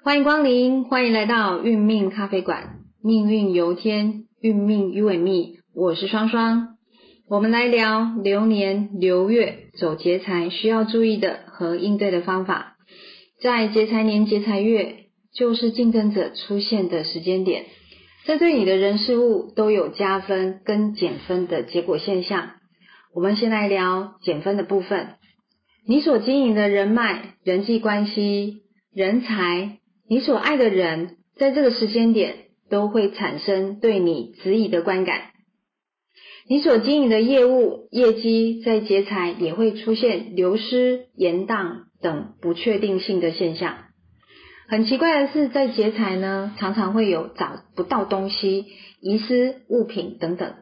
欢迎光临，欢迎来到运命咖啡馆。命运由天，运命由命。我是双双，我们来聊流年流月走劫财需要注意的和应对的方法。在劫财年、劫财月，就是竞争者出现的时间点，这对你的人事物都有加分跟减分的结果现象。我们先来聊减分的部分，你所经营的人脉、人际关系、人才。你所爱的人，在这个时间点都会产生对你质疑的观感。你所经营的业务业绩，在劫财也会出现流失、延宕等不确定性的现象。很奇怪的是，在劫财呢，常常会有找不到东西、遗失物品等等。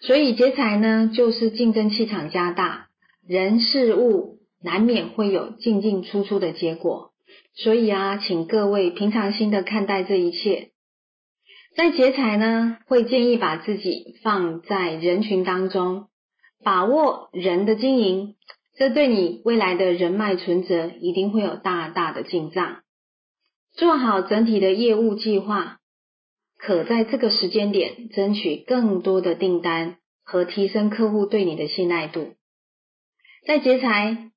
所以劫财呢，就是竞争气场加大，人事物难免会有进进出出的结果。所以啊，请各位平常心的看待这一切。在劫财呢，会建议把自己放在人群当中，把握人的经营，这对你未来的人脉存折一定会有大大的进账。做好整体的业务计划，可在这个时间点争取更多的订单和提升客户对你的信赖度。在劫财。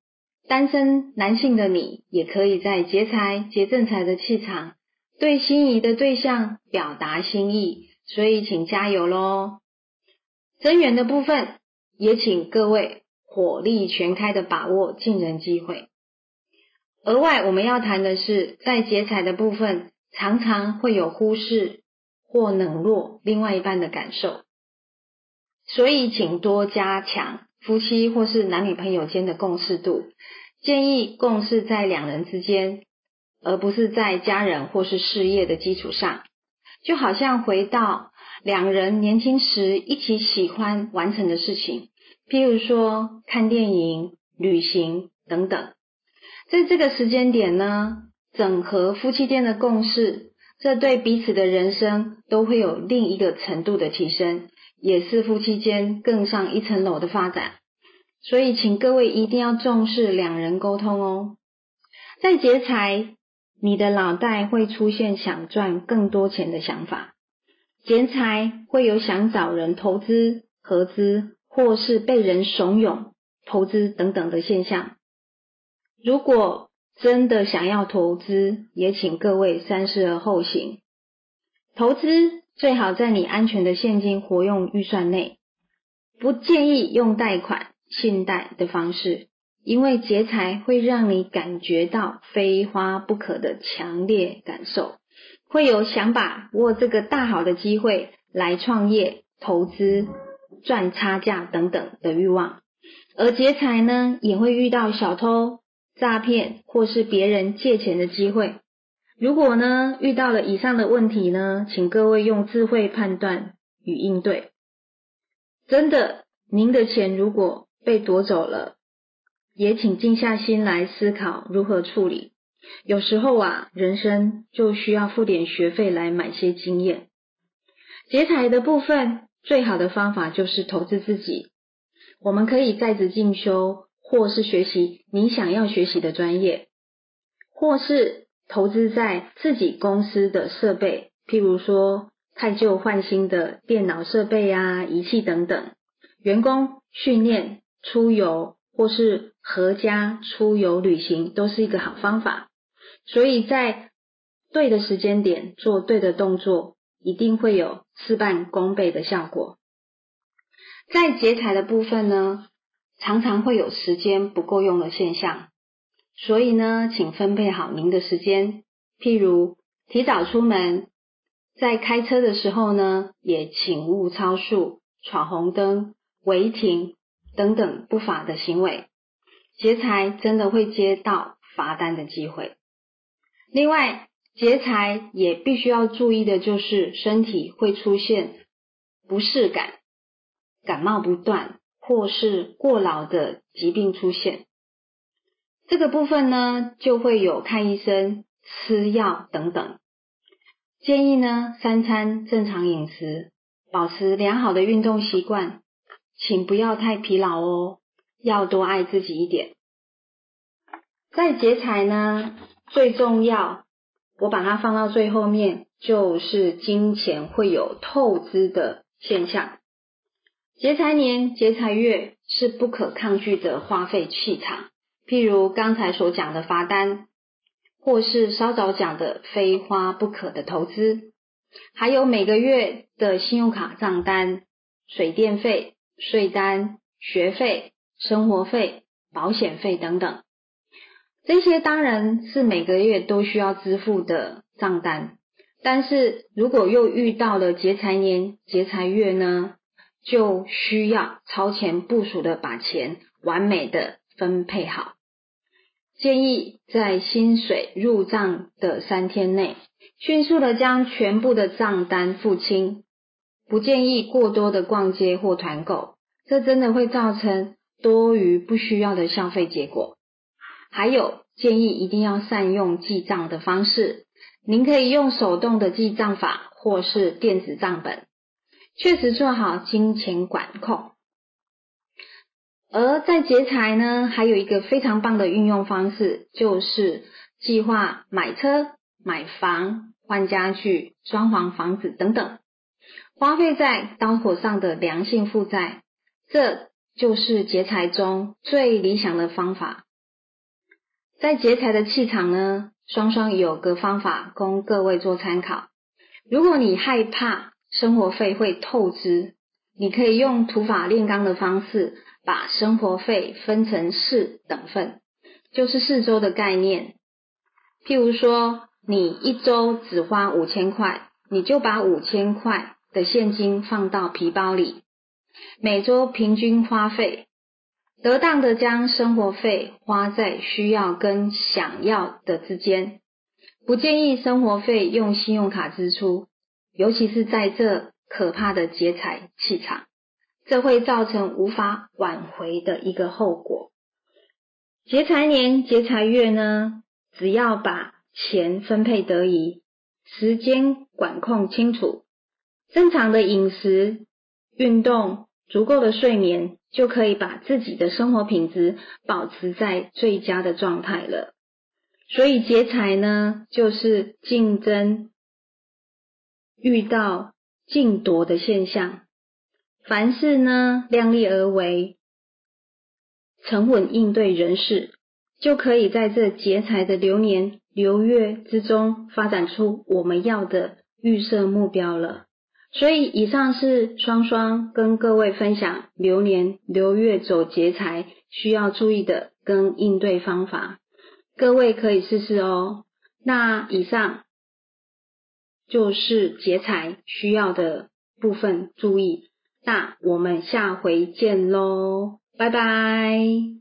单身男性的你，也可以在劫财劫正财的气场，对心仪的对象表达心意，所以请加油喽！增援的部分，也请各位火力全开的把握进人机会。额外我们要谈的是，在劫财的部分，常常会有忽视或冷落另外一半的感受，所以请多加强。夫妻或是男女朋友间的共识度，建议共识在两人之间，而不是在家人或是事业的基础上。就好像回到两人年轻时一起喜欢完成的事情，譬如说看电影、旅行等等。在这个时间点呢，整合夫妻间的共识，这对彼此的人生都会有另一个程度的提升。也是夫妻间更上一层楼的发展，所以请各位一定要重视两人沟通哦。在劫财，你的脑袋会出现想赚更多钱的想法，劫财会有想找人投资、合资，或是被人怂恿投资等等的现象。如果真的想要投资，也请各位三思而后行。投资。最好在你安全的现金活用预算内，不建议用贷款、信贷的方式，因为劫财会让你感觉到非花不可的强烈感受，会有想把握这个大好的机会来创业、投资、赚差价等等的欲望。而劫财呢，也会遇到小偷、诈骗或是别人借钱的机会。如果呢遇到了以上的问题呢，请各位用智慧判断与应对。真的，您的钱如果被夺走了，也请静下心来思考如何处理。有时候啊，人生就需要付点学费来买些经验。劫财的部分，最好的方法就是投资自己。我们可以在职进修，或是学习你想要学习的专业，或是。投资在自己公司的设备，譬如说太旧换新的电脑设备啊、仪器等等，员工训练、出游或是合家出游旅行，都是一个好方法。所以在对的时间点做对的动作，一定会有事半功倍的效果。在节财的部分呢，常常会有时间不够用的现象。所以呢，请分配好您的时间，譬如提早出门，在开车的时候呢，也请勿超速、闯红灯、违停等等不法的行为，劫财真的会接到罚单的机会。另外，劫财也必须要注意的就是身体会出现不适感、感冒不断或是过劳的疾病出现。这个部分呢，就会有看医生、吃药等等。建议呢，三餐正常饮食，保持良好的运动习惯，请不要太疲劳哦，要多爱自己一点。在劫财呢，最重要我把它放到最后面，就是金钱会有透支的现象。劫财年、劫财月是不可抗拒的花费气场，譬如刚才所讲的罚单，或是稍早讲的非花不可的投资，还有每个月的信用卡账单、水电费、税单、学费、生活费、保险费等等。这些当然是每个月都需要支付的账单，但是如果又遇到了劫财年、劫财月呢，就需要超前部署的把钱完美的分配好。建议在薪水入账的三天内，迅速的将全部的账单付清。不建议过多的逛街或团购，这真的会造成多余不需要的消费结果。还有建议一定要善用记账的方式，您可以用手动的记账法，或是电子账本，确实做好金钱管控。而在劫财呢，还有一个非常棒的运用方式，就是计划买车、买房、换家具、装潢房子等等，花费在刀口上的良性负债，这就是劫财中最理想的方法。在劫财的气场呢，双双有个方法供各位做参考。如果你害怕生活费会透支，你可以用土法炼钢的方式，把生活费分成四等份，就是四周的概念。譬如说，你一周只花五千块，你就把五千块的现金放到皮包里，每周平均花费。得当的将生活费花在需要跟想要的之间，不建议生活费用信用卡支出，尤其是在这可怕的劫财气场，这会造成无法挽回的一个后果。劫财年、劫财月呢，只要把钱分配得宜，时间管控清楚，正常的饮食、运动。足够的睡眠就可以把自己的生活品质保持在最佳的状态了。所以劫财呢，就是竞争遇到竞夺的现象。凡事呢，量力而为，沉稳应对人事，就可以在这劫财的流年流月之中，发展出我们要的预设目标了。所以，以上是双双跟各位分享流年流月走劫财需要注意的跟应对方法，各位可以试试哦。那以上就是劫财需要的部分注意，那我们下回见喽，拜拜。